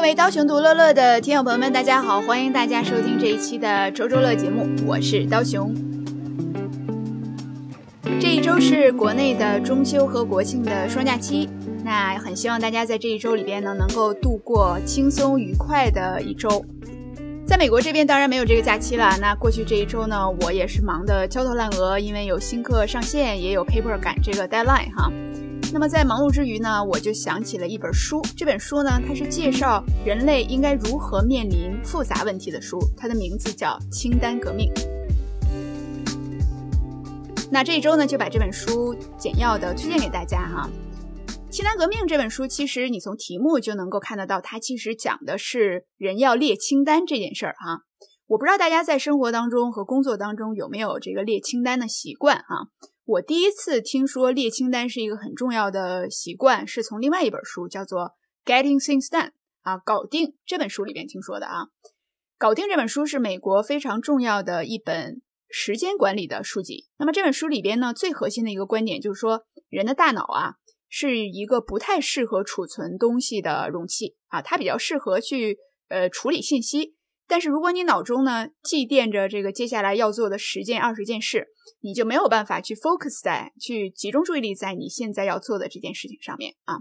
各位刀熊独乐乐的听友朋友们，大家好，欢迎大家收听这一期的周周乐节目，我是刀熊。这一周是国内的中秋和国庆的双假期，那很希望大家在这一周里边呢，能够度过轻松愉快的一周。在美国这边当然没有这个假期了，那过去这一周呢，我也是忙得焦头烂额，因为有新课上线，也有 paper 赶这个 deadline 哈。那么在忙碌之余呢，我就想起了一本书。这本书呢，它是介绍人类应该如何面临复杂问题的书，它的名字叫《清单革命》。那这一周呢，就把这本书简要的推荐给大家哈。《清单革命》这本书，其实你从题目就能够看得到，它其实讲的是人要列清单这件事儿哈。我不知道大家在生活当中和工作当中有没有这个列清单的习惯哈。我第一次听说列清单是一个很重要的习惯，是从另外一本书叫做《Getting Things Done》啊，搞定这本书里边听说的啊。搞定这本书是美国非常重要的一本时间管理的书籍。那么这本书里边呢，最核心的一个观点就是说，人的大脑啊是一个不太适合储存东西的容器啊，它比较适合去呃处理信息。但是如果你脑中呢祭奠着这个接下来要做的十件、二十件事，你就没有办法去 focus 在去集中注意力在你现在要做的这件事情上面啊。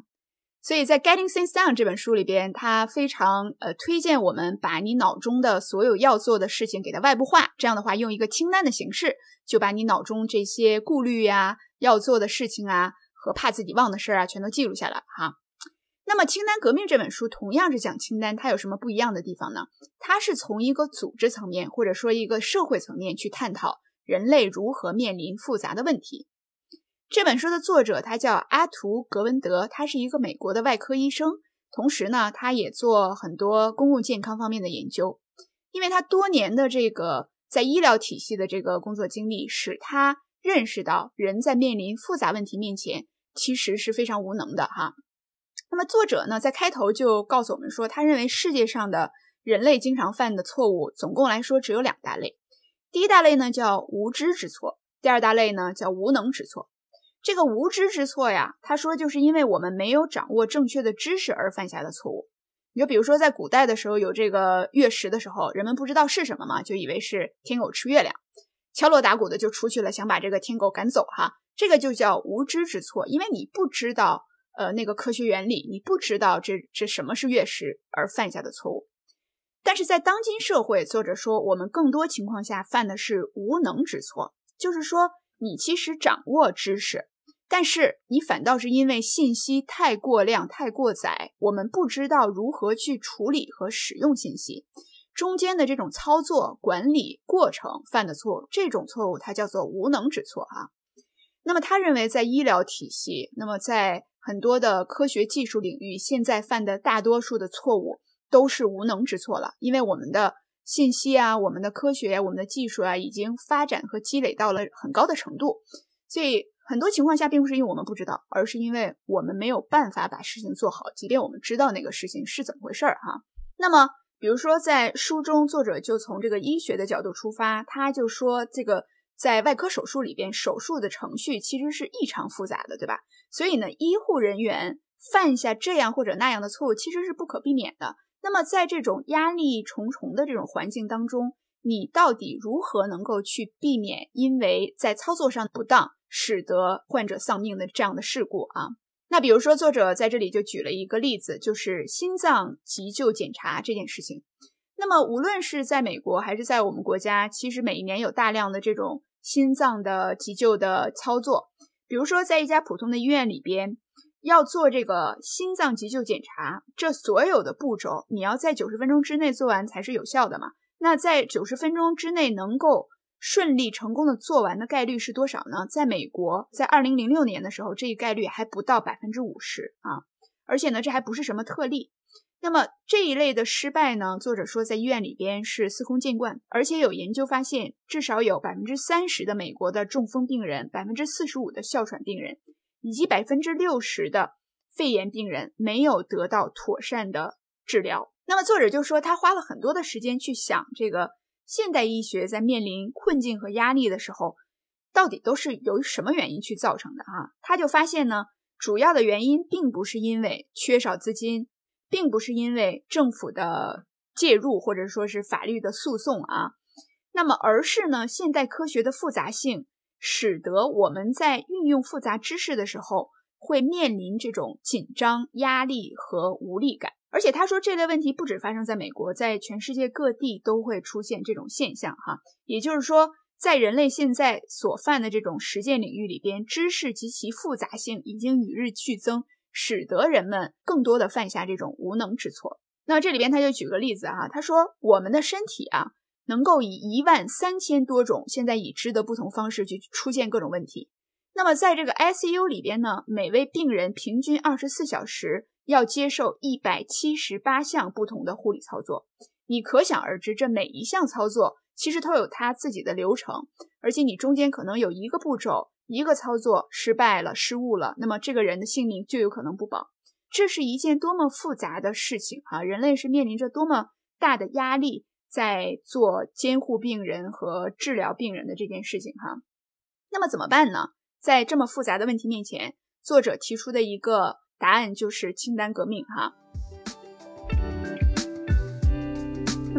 所以在 Getting Things Done 这本书里边，它非常呃推荐我们把你脑中的所有要做的事情给它外部化，这样的话用一个清单的形式，就把你脑中这些顾虑呀、要做的事情啊和怕自己忘的事儿啊全都记录下来哈。那么，《清单革命》这本书同样是讲清单，它有什么不一样的地方呢？它是从一个组织层面，或者说一个社会层面去探讨人类如何面临复杂的问题。这本书的作者他叫阿图·格文德，他是一个美国的外科医生，同时呢，他也做很多公共健康方面的研究。因为他多年的这个在医疗体系的这个工作经历，使他认识到人在面临复杂问题面前，其实是非常无能的哈。那么作者呢，在开头就告诉我们说，他认为世界上的人类经常犯的错误，总共来说只有两大类。第一大类呢叫无知之错，第二大类呢叫无能之错。这个无知之错呀，他说就是因为我们没有掌握正确的知识而犯下的错误。你就比如说在古代的时候有这个月食的时候，人们不知道是什么嘛，就以为是天狗吃月亮，敲锣打鼓的就出去了，想把这个天狗赶走哈。这个就叫无知之错，因为你不知道。呃，那个科学原理你不知道这这什么是月食而犯下的错误，但是在当今社会，作者说我们更多情况下犯的是无能之错，就是说你其实掌握知识，但是你反倒是因为信息太过量、太过载，我们不知道如何去处理和使用信息，中间的这种操作管理过程犯的错误，这种错误它叫做无能之错啊。那么他认为在医疗体系，那么在很多的科学技术领域，现在犯的大多数的错误都是无能之错了。因为我们的信息啊，我们的科学啊，我们的技术啊，已经发展和积累到了很高的程度，所以很多情况下并不是因为我们不知道，而是因为我们没有办法把事情做好，即便我们知道那个事情是怎么回事儿哈。那么，比如说在书中，作者就从这个医学的角度出发，他就说这个。在外科手术里边，手术的程序其实是异常复杂的，对吧？所以呢，医护人员犯下这样或者那样的错误，其实是不可避免的。那么，在这种压力重重的这种环境当中，你到底如何能够去避免因为在操作上不当，使得患者丧命的这样的事故啊？那比如说，作者在这里就举了一个例子，就是心脏急救检查这件事情。那么，无论是在美国还是在我们国家，其实每一年有大量的这种。心脏的急救的操作，比如说在一家普通的医院里边要做这个心脏急救检查，这所有的步骤你要在九十分钟之内做完才是有效的嘛？那在九十分钟之内能够顺利成功的做完的概率是多少呢？在美国，在二零零六年的时候，这一概率还不到百分之五十啊，而且呢，这还不是什么特例。那么这一类的失败呢？作者说在医院里边是司空见惯，而且有研究发现，至少有百分之三十的美国的中风病人，百分之四十五的哮喘病人，以及百分之六十的肺炎病人没有得到妥善的治疗。那么作者就说，他花了很多的时间去想这个现代医学在面临困境和压力的时候，到底都是由什么原因去造成的啊？他就发现呢，主要的原因并不是因为缺少资金。并不是因为政府的介入或者说是法律的诉讼啊，那么而是呢，现代科学的复杂性使得我们在运用复杂知识的时候会面临这种紧张、压力和无力感。而且他说，这类问题不止发生在美国，在全世界各地都会出现这种现象哈。也就是说，在人类现在所犯的这种实践领域里边，知识及其复杂性已经与日俱增。使得人们更多的犯下这种无能之错。那这里边他就举个例子哈，他说我们的身体啊，能够以一万三千多种现在已知的不同方式去出现各种问题。那么在这个 ICU 里边呢，每位病人平均二十四小时要接受一百七十八项不同的护理操作。你可想而知，这每一项操作其实都有它自己的流程，而且你中间可能有一个步骤。一个操作失败了、失误了，那么这个人的性命就有可能不保。这是一件多么复杂的事情啊！人类是面临着多么大的压力，在做监护病人和治疗病人的这件事情哈。那么怎么办呢？在这么复杂的问题面前，作者提出的一个答案就是清单革命哈。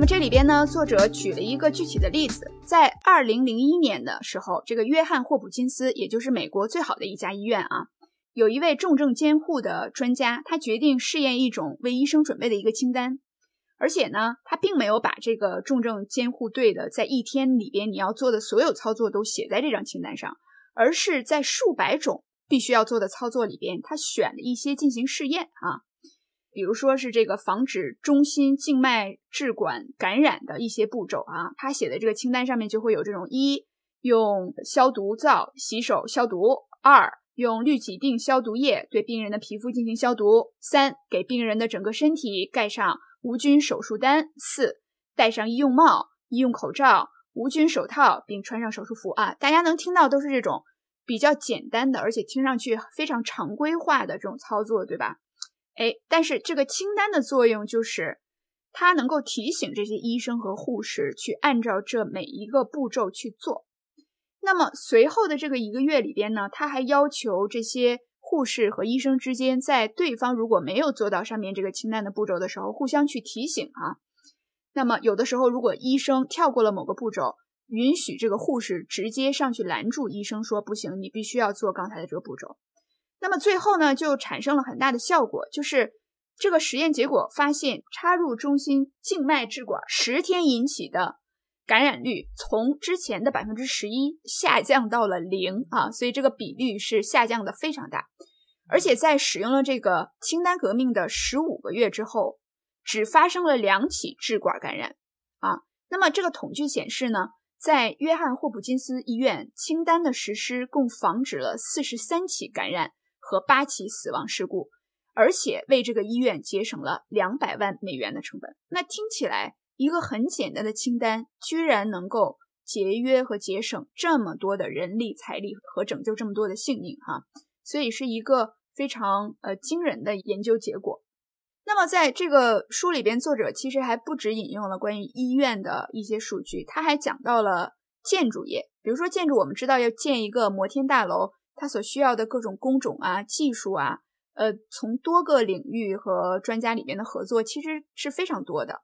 那么这里边呢，作者举了一个具体的例子，在二零零一年的时候，这个约翰霍普金斯，也就是美国最好的一家医院啊，有一位重症监护的专家，他决定试验一种为医生准备的一个清单，而且呢，他并没有把这个重症监护队的在一天里边你要做的所有操作都写在这张清单上，而是在数百种必须要做的操作里边，他选了一些进行试验啊。比如说是这个防止中心静脉置管感染的一些步骤啊，他写的这个清单上面就会有这种：一、用消毒皂洗手消毒；二、用氯己定消毒液对病人的皮肤进行消毒；三、给病人的整个身体盖上无菌手术单；四、戴上医用帽、医用口罩、无菌手套，并穿上手术服啊。大家能听到都是这种比较简单的，而且听上去非常常规化的这种操作，对吧？哎，但是这个清单的作用就是，它能够提醒这些医生和护士去按照这每一个步骤去做。那么随后的这个一个月里边呢，他还要求这些护士和医生之间，在对方如果没有做到上面这个清单的步骤的时候，互相去提醒啊。那么有的时候，如果医生跳过了某个步骤，允许这个护士直接上去拦住医生，说不行，你必须要做刚才的这个步骤。那么最后呢，就产生了很大的效果，就是这个实验结果发现，插入中心静脉置管十天引起的感染率从之前的百分之十一下降到了零啊，所以这个比率是下降的非常大。而且在使用了这个清单革命的十五个月之后，只发生了两起置管感染啊。那么这个统计显示呢，在约翰霍普金斯医院，清单的实施共防止了四十三起感染。和八起死亡事故，而且为这个医院节省了两百万美元的成本。那听起来一个很简单的清单，居然能够节约和节省这么多的人力财力和拯救这么多的性命，哈，所以是一个非常呃惊人的研究结果。那么在这个书里边，作者其实还不止引用了关于医院的一些数据，他还讲到了建筑业，比如说建筑，我们知道要建一个摩天大楼。它所需要的各种工种啊、技术啊，呃，从多个领域和专家里面的合作其实是非常多的。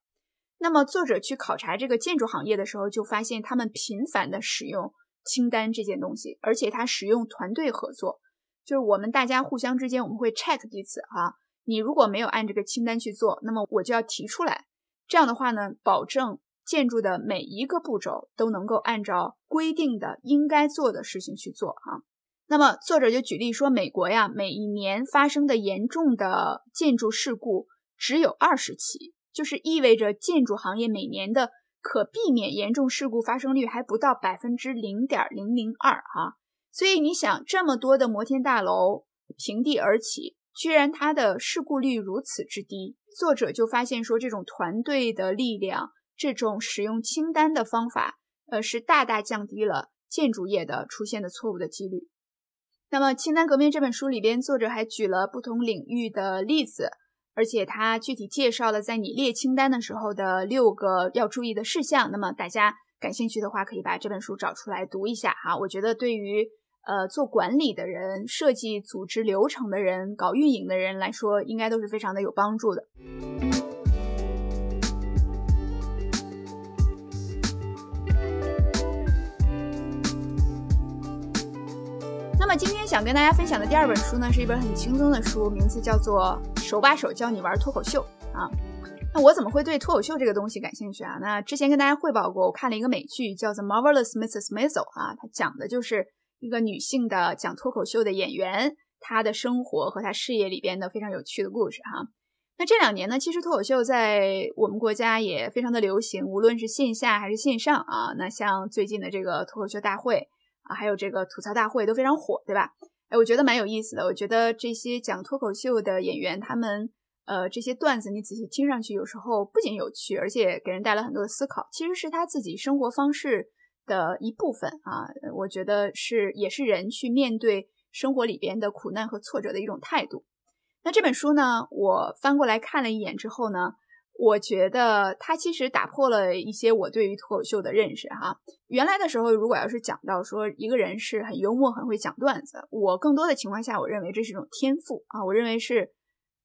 那么作者去考察这个建筑行业的时候，就发现他们频繁的使用清单这件东西，而且他使用团队合作，就是我们大家互相之间我们会 check 彼此哈。你如果没有按这个清单去做，那么我就要提出来。这样的话呢，保证建筑的每一个步骤都能够按照规定的应该做的事情去做啊。那么作者就举例说，美国呀，每一年发生的严重的建筑事故只有二十起，就是意味着建筑行业每年的可避免严重事故发生率还不到百分之零点零零二哈。所以你想，这么多的摩天大楼平地而起，居然它的事故率如此之低，作者就发现说，这种团队的力量，这种使用清单的方法，呃，是大大降低了建筑业的出现的错误的几率。那么，《清单革命》这本书里边，作者还举了不同领域的例子，而且他具体介绍了在你列清单的时候的六个要注意的事项。那么，大家感兴趣的话，可以把这本书找出来读一下哈。我觉得对于呃做管理的人、设计组织流程的人、搞运营的人来说，应该都是非常的有帮助的。那么今天想跟大家分享的第二本书呢，是一本很轻松的书，名字叫做《手把手教你玩脱口秀》啊。那我怎么会对脱口秀这个东西感兴趣啊？那之前跟大家汇报过，我看了一个美剧叫做《Marvelous Mrs. Maisel》啊，它讲的就是一个女性的讲脱口秀的演员，她的生活和她事业里边的非常有趣的故事哈。那这两年呢，其实脱口秀在我们国家也非常的流行，无论是线下还是线上啊。那像最近的这个脱口秀大会。啊，还有这个吐槽大会都非常火，对吧？哎，我觉得蛮有意思的。我觉得这些讲脱口秀的演员，他们呃这些段子，你仔细听上去，有时候不仅有趣，而且给人带来很多的思考。其实是他自己生活方式的一部分啊。我觉得是也是人去面对生活里边的苦难和挫折的一种态度。那这本书呢，我翻过来看了一眼之后呢。我觉得他其实打破了一些我对于脱口秀的认识哈。原来的时候，如果要是讲到说一个人是很幽默、很会讲段子，我更多的情况下，我认为这是一种天赋啊，我认为是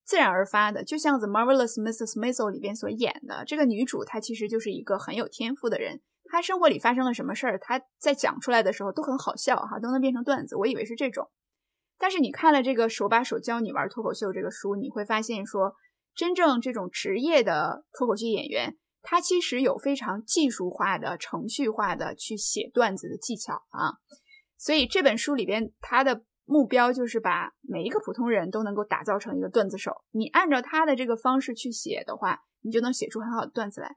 自然而发的。就像《The Marvelous Mrs. Maisel》里边所演的这个女主，她其实就是一个很有天赋的人。她生活里发生了什么事儿，她在讲出来的时候都很好笑哈，都能变成段子。我以为是这种，但是你看了这个手把手教你玩脱口秀这个书，你会发现说。真正这种职业的脱口秀演员，他其实有非常技术化的、程序化的去写段子的技巧啊。所以这本书里边，他的目标就是把每一个普通人都能够打造成一个段子手。你按照他的这个方式去写的话，你就能写出很好的段子来。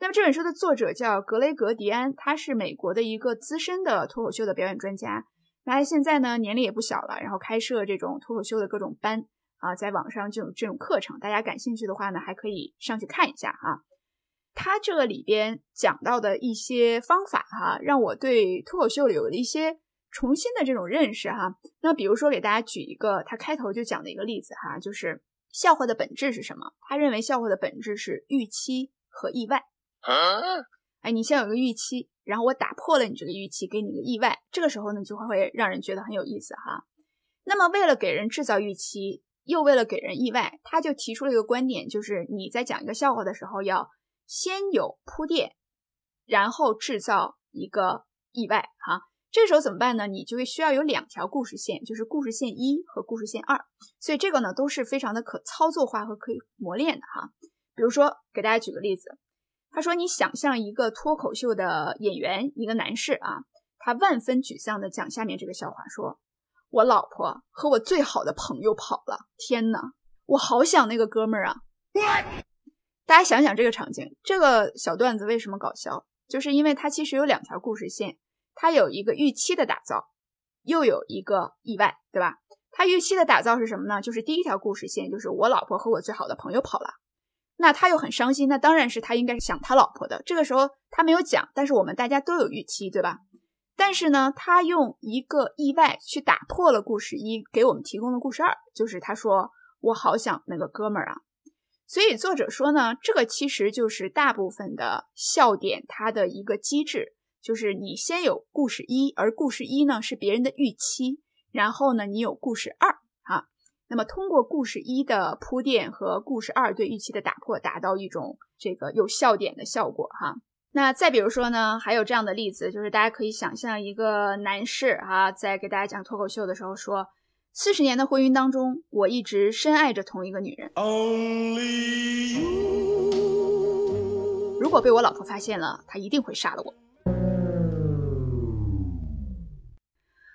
那么这本书的作者叫格雷格·迪安，他是美国的一个资深的脱口秀的表演专家。那他现在呢，年龄也不小了，然后开设这种脱口秀的各种班。啊，在网上这种这种课程，大家感兴趣的话呢，还可以上去看一下啊。他这个里边讲到的一些方法哈，让我对脱口秀有了一些重新的这种认识哈。那比如说给大家举一个他开头就讲的一个例子哈，就是笑话的本质是什么？他认为笑话的本质是预期和意外。哎，你先有个预期，然后我打破了你这个预期，给你个意外，这个时候呢就会让人觉得很有意思哈。那么为了给人制造预期。又为了给人意外，他就提出了一个观点，就是你在讲一个笑话的时候，要先有铺垫，然后制造一个意外。哈，这时候怎么办呢？你就会需要有两条故事线，就是故事线一和故事线二。所以这个呢，都是非常的可操作化和可以磨练的哈。比如说，给大家举个例子，他说，你想象一个脱口秀的演员，一个男士啊，他万分沮丧的讲下面这个笑话，说。我老婆和我最好的朋友跑了，天哪，我好想那个哥们儿啊！大家想想这个场景，这个小段子为什么搞笑？就是因为它其实有两条故事线，它有一个预期的打造，又有一个意外，对吧？它预期的打造是什么呢？就是第一条故事线，就是我老婆和我最好的朋友跑了，那他又很伤心，那当然是他应该是想他老婆的。这个时候他没有讲，但是我们大家都有预期，对吧？但是呢，他用一个意外去打破了故事一给我们提供的故事二，就是他说我好想那个哥们儿啊。所以作者说呢，这个其实就是大部分的笑点它的一个机制，就是你先有故事一，而故事一呢是别人的预期，然后呢你有故事二啊，那么通过故事一的铺垫和故事二对预期的打破，达到一种这个有笑点的效果哈。那再比如说呢，还有这样的例子，就是大家可以想象一个男士啊，在给大家讲脱口秀的时候说，四十年的婚姻当中，我一直深爱着同一个女人。only 如果被我老婆发现了，她一定会杀了我。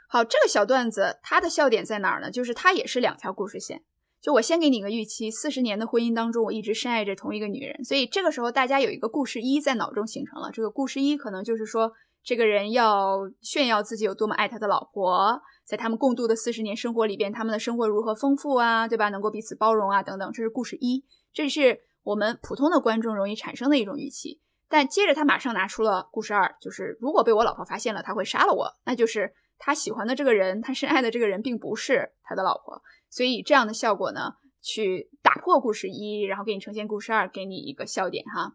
好，这个小段子它的笑点在哪儿呢？就是它也是两条故事线。就我先给你一个预期，四十年的婚姻当中，我一直深爱着同一个女人，所以这个时候大家有一个故事一在脑中形成了。这个故事一可能就是说，这个人要炫耀自己有多么爱他的老婆，在他们共度的四十年生活里边，他们的生活如何丰富啊，对吧？能够彼此包容啊，等等，这是故事一，这是我们普通的观众容易产生的一种预期。但接着他马上拿出了故事二，就是如果被我老婆发现了，他会杀了我，那就是他喜欢的这个人，他深爱的这个人并不是他的老婆。所以这样的效果呢，去打破故事一，然后给你呈现故事二，给你一个笑点哈。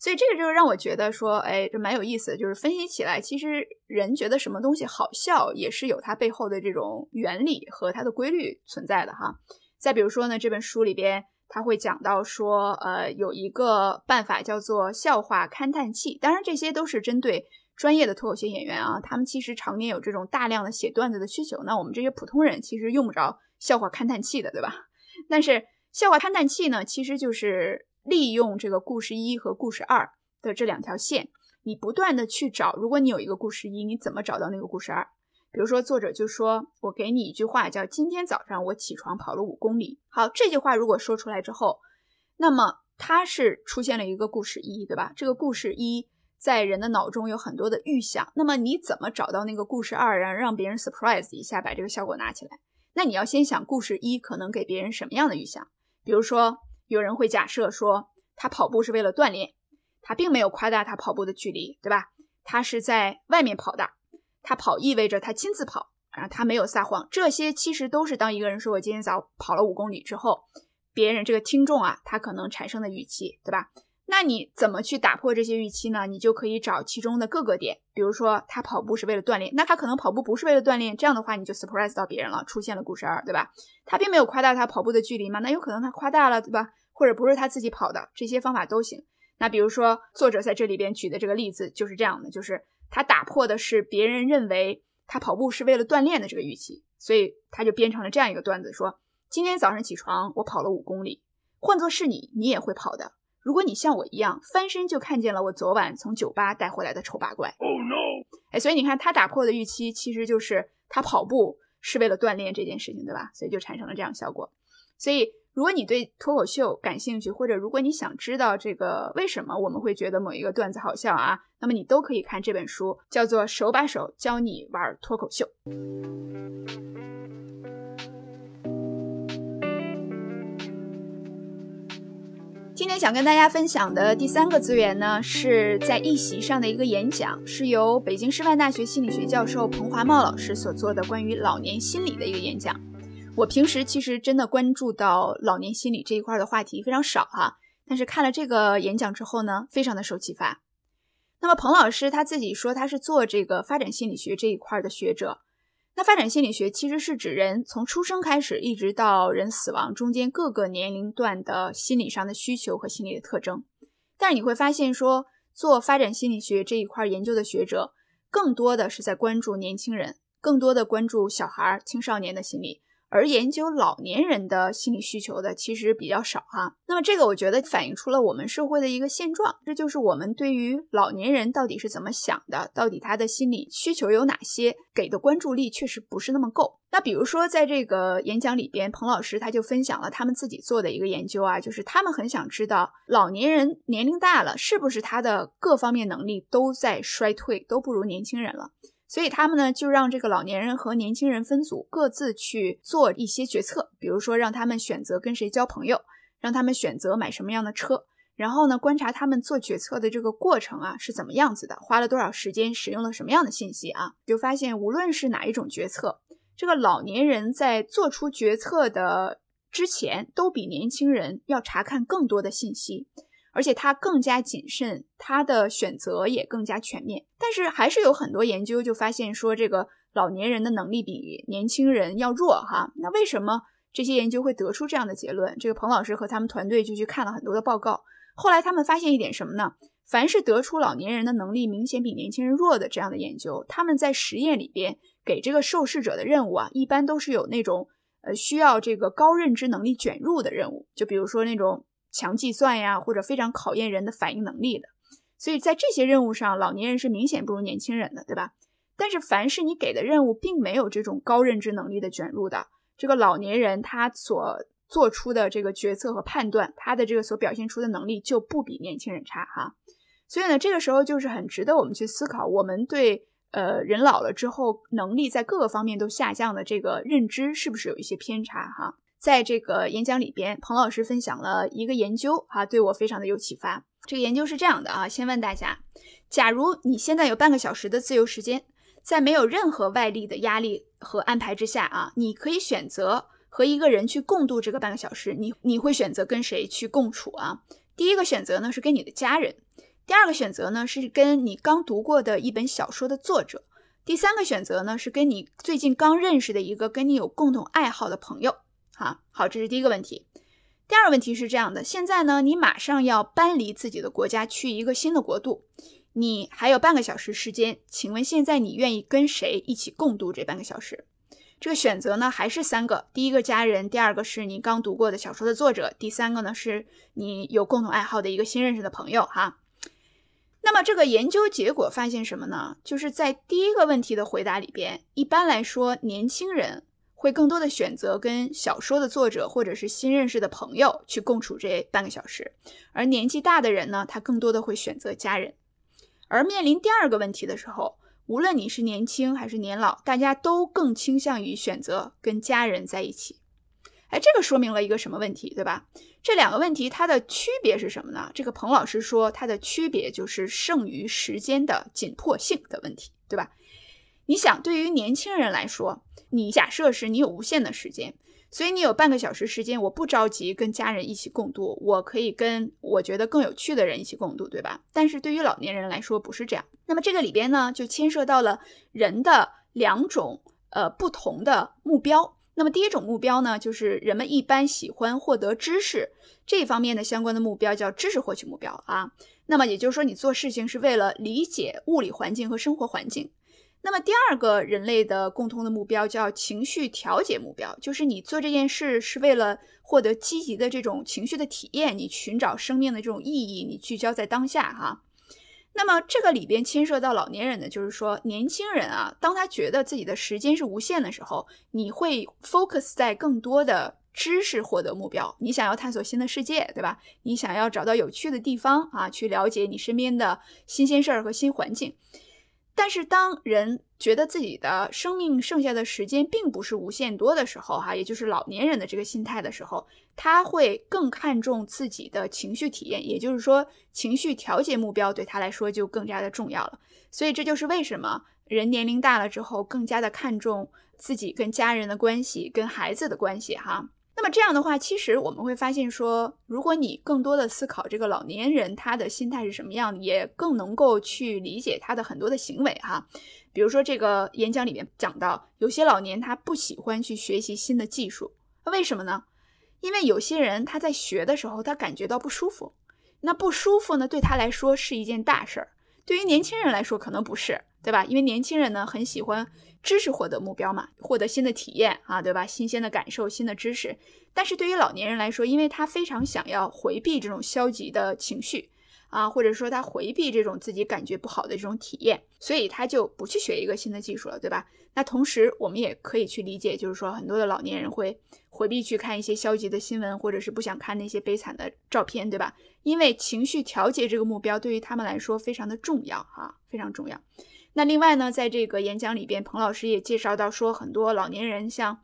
所以这个就是让我觉得说，哎，这蛮有意思。就是分析起来，其实人觉得什么东西好笑，也是有它背后的这种原理和它的规律存在的哈。再比如说呢，这本书里边他会讲到说，呃，有一个办法叫做笑话勘探器。当然，这些都是针对专业的脱口秀演员啊，他们其实常年有这种大量的写段子的需求。那我们这些普通人其实用不着笑话勘探器的，对吧？但是笑话勘探器呢，其实就是利用这个故事一和故事二的这两条线，你不断的去找。如果你有一个故事一，你怎么找到那个故事二？比如说，作者就说：“我给你一句话，叫今天早上我起床跑了五公里。”好，这句话如果说出来之后，那么它是出现了一个故事一，对吧？这个故事一在人的脑中有很多的预想。那么你怎么找到那个故事二，然后让别人 surprise 一下，把这个效果拿起来？那你要先想故事一可能给别人什么样的预想？比如说，有人会假设说他跑步是为了锻炼，他并没有夸大他跑步的距离，对吧？他是在外面跑的。他跑意味着他亲自跑，然后他没有撒谎。这些其实都是当一个人说我今天早跑了五公里之后，别人这个听众啊，他可能产生的语气，对吧？那你怎么去打破这些预期呢？你就可以找其中的各个点，比如说他跑步是为了锻炼，那他可能跑步不是为了锻炼，这样的话你就 surprise 到别人了，出现了故事二，对吧？他并没有夸大他跑步的距离嘛，那有可能他夸大了，对吧？或者不是他自己跑的，这些方法都行。那比如说作者在这里边举的这个例子就是这样的，就是。他打破的是别人认为他跑步是为了锻炼的这个预期，所以他就编成了这样一个段子：说今天早上起床，我跑了五公里。换作是你，你也会跑的。如果你像我一样翻身就看见了我昨晚从酒吧带回来的丑八怪。Oh no！哎，所以你看他打破的预期，其实就是他跑步是为了锻炼这件事情，对吧？所以就产生了这样效果。所以。如果你对脱口秀感兴趣，或者如果你想知道这个为什么我们会觉得某一个段子好笑啊，那么你都可以看这本书，叫做《手把手教你玩脱口秀》。今天想跟大家分享的第三个资源呢，是在一席上的一个演讲，是由北京师范大学心理学教授彭华茂老师所做的关于老年心理的一个演讲。我平时其实真的关注到老年心理这一块的话题非常少哈，但是看了这个演讲之后呢，非常的受启发。那么彭老师他自己说他是做这个发展心理学这一块的学者，发展心理学其实是指人从出生开始一直到人死亡中间各个年龄段的心理上的需求和心理的特征。但是你会发现说，做发展心理学这一块研究的学者，更多的是在关注年轻人，更多的关注小孩、青少年的心理。而研究老年人的心理需求的其实比较少哈，那么这个我觉得反映出了我们社会的一个现状，这就是我们对于老年人到底是怎么想的，到底他的心理需求有哪些，给的关注力确实不是那么够。那比如说在这个演讲里边，彭老师他就分享了他们自己做的一个研究啊，就是他们很想知道老年人年龄大了是不是他的各方面能力都在衰退，都不如年轻人了。所以他们呢，就让这个老年人和年轻人分组，各自去做一些决策，比如说让他们选择跟谁交朋友，让他们选择买什么样的车，然后呢，观察他们做决策的这个过程啊是怎么样子的，花了多少时间，使用了什么样的信息啊，就发现无论是哪一种决策，这个老年人在做出决策的之前，都比年轻人要查看更多的信息。而且他更加谨慎，他的选择也更加全面。但是还是有很多研究就发现说，这个老年人的能力比年轻人要弱哈。那为什么这些研究会得出这样的结论？这个彭老师和他们团队就去看了很多的报告。后来他们发现一点什么呢？凡是得出老年人的能力明显比年轻人弱的这样的研究，他们在实验里边给这个受试者的任务啊，一般都是有那种呃需要这个高认知能力卷入的任务，就比如说那种。强计算呀，或者非常考验人的反应能力的，所以在这些任务上，老年人是明显不如年轻人的，对吧？但是凡是你给的任务并没有这种高认知能力的卷入的，这个老年人他所做出的这个决策和判断，他的这个所表现出的能力就不比年轻人差哈。所以呢，这个时候就是很值得我们去思考，我们对呃人老了之后能力在各个方面都下降的这个认知是不是有一些偏差哈？在这个演讲里边，彭老师分享了一个研究，哈，对我非常的有启发。这个研究是这样的啊，先问大家：假如你现在有半个小时的自由时间，在没有任何外力的压力和安排之下啊，你可以选择和一个人去共度这个半个小时，你你会选择跟谁去共处啊？第一个选择呢是跟你的家人，第二个选择呢是跟你刚读过的一本小说的作者。第三个选择呢是跟你最近刚认识的一个跟你有共同爱好的朋友。哈，好，这是第一个问题。第二个问题是这样的：现在呢，你马上要搬离自己的国家，去一个新的国度，你还有半个小时时间，请问现在你愿意跟谁一起共度这半个小时？这个选择呢还是三个：第一个家人，第二个是你刚读过的小说的作者，第三个呢是你有共同爱好的一个新认识的朋友。哈，那么这个研究结果发现什么呢？就是在第一个问题的回答里边，一般来说，年轻人。会更多的选择跟小说的作者或者是新认识的朋友去共处这半个小时，而年纪大的人呢，他更多的会选择家人。而面临第二个问题的时候，无论你是年轻还是年老，大家都更倾向于选择跟家人在一起。哎，这个说明了一个什么问题，对吧？这两个问题它的区别是什么呢？这个彭老师说，它的区别就是剩余时间的紧迫性的问题，对吧？你想，对于年轻人来说，你假设是你有无限的时间，所以你有半个小时时间，我不着急跟家人一起共度，我可以跟我觉得更有趣的人一起共度，对吧？但是对于老年人来说不是这样。那么这个里边呢，就牵涉到了人的两种呃不同的目标。那么第一种目标呢，就是人们一般喜欢获得知识这方面的相关的目标，叫知识获取目标啊。那么也就是说，你做事情是为了理解物理环境和生活环境。那么第二个人类的共通的目标叫情绪调节目标，就是你做这件事是为了获得积极的这种情绪的体验，你寻找生命的这种意义，你聚焦在当下哈。那么这个里边牵涉到老年人的，就是说年轻人啊，当他觉得自己的时间是无限的时候，你会 focus 在更多的知识获得目标，你想要探索新的世界，对吧？你想要找到有趣的地方啊，去了解你身边的新鲜事儿和新环境。但是，当人觉得自己的生命剩下的时间并不是无限多的时候，哈，也就是老年人的这个心态的时候，他会更看重自己的情绪体验，也就是说，情绪调节目标对他来说就更加的重要了。所以，这就是为什么人年龄大了之后更加的看重自己跟家人的关系、跟孩子的关系，哈。那么这样的话，其实我们会发现说，如果你更多的思考这个老年人他的心态是什么样的，也更能够去理解他的很多的行为哈。比如说这个演讲里面讲到，有些老年他不喜欢去学习新的技术，为什么呢？因为有些人他在学的时候他感觉到不舒服，那不舒服呢对他来说是一件大事儿，对于年轻人来说可能不是，对吧？因为年轻人呢很喜欢。知识获得目标嘛，获得新的体验啊，对吧？新鲜的感受，新的知识。但是对于老年人来说，因为他非常想要回避这种消极的情绪啊，或者说他回避这种自己感觉不好的这种体验，所以他就不去学一个新的技术了，对吧？那同时我们也可以去理解，就是说很多的老年人会回避去看一些消极的新闻，或者是不想看那些悲惨的照片，对吧？因为情绪调节这个目标对于他们来说非常的重要哈，非常重要。那另外呢，在这个演讲里边，彭老师也介绍到说，很多老年人像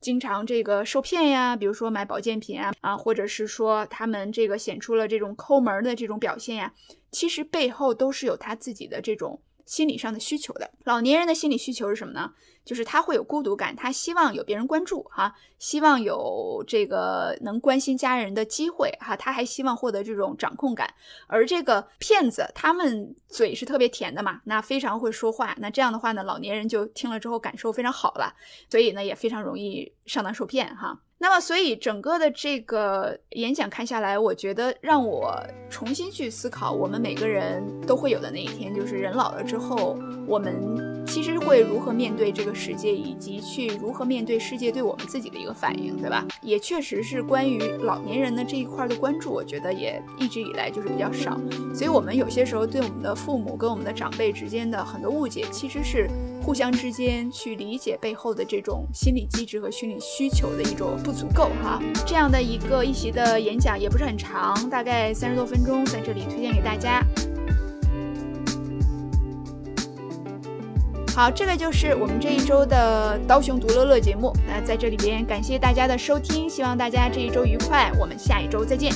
经常这个受骗呀，比如说买保健品啊，啊，或者是说他们这个显出了这种抠门的这种表现呀，其实背后都是有他自己的这种。心理上的需求的老年人的心理需求是什么呢？就是他会有孤独感，他希望有别人关注哈，希望有这个能关心家人的机会哈，他还希望获得这种掌控感。而这个骗子，他们嘴是特别甜的嘛，那非常会说话，那这样的话呢，老年人就听了之后感受非常好了，所以呢也非常容易上当受骗哈。那么，所以整个的这个演讲看下来，我觉得让我重新去思考，我们每个人都会有的那一天，就是人老了之后，我们。其实会如何面对这个世界，以及去如何面对世界对我们自己的一个反应，对吧？也确实是关于老年人的这一块的关注，我觉得也一直以来就是比较少。所以，我们有些时候对我们的父母跟我们的长辈之间的很多误解，其实是互相之间去理解背后的这种心理机制和心理需求的一种不足够哈。这样的一个一席的演讲也不是很长，大概三十多分钟，在这里推荐给大家。好，这个就是我们这一周的刀熊独乐乐节目。那在这里边，感谢大家的收听，希望大家这一周愉快。我们下一周再见。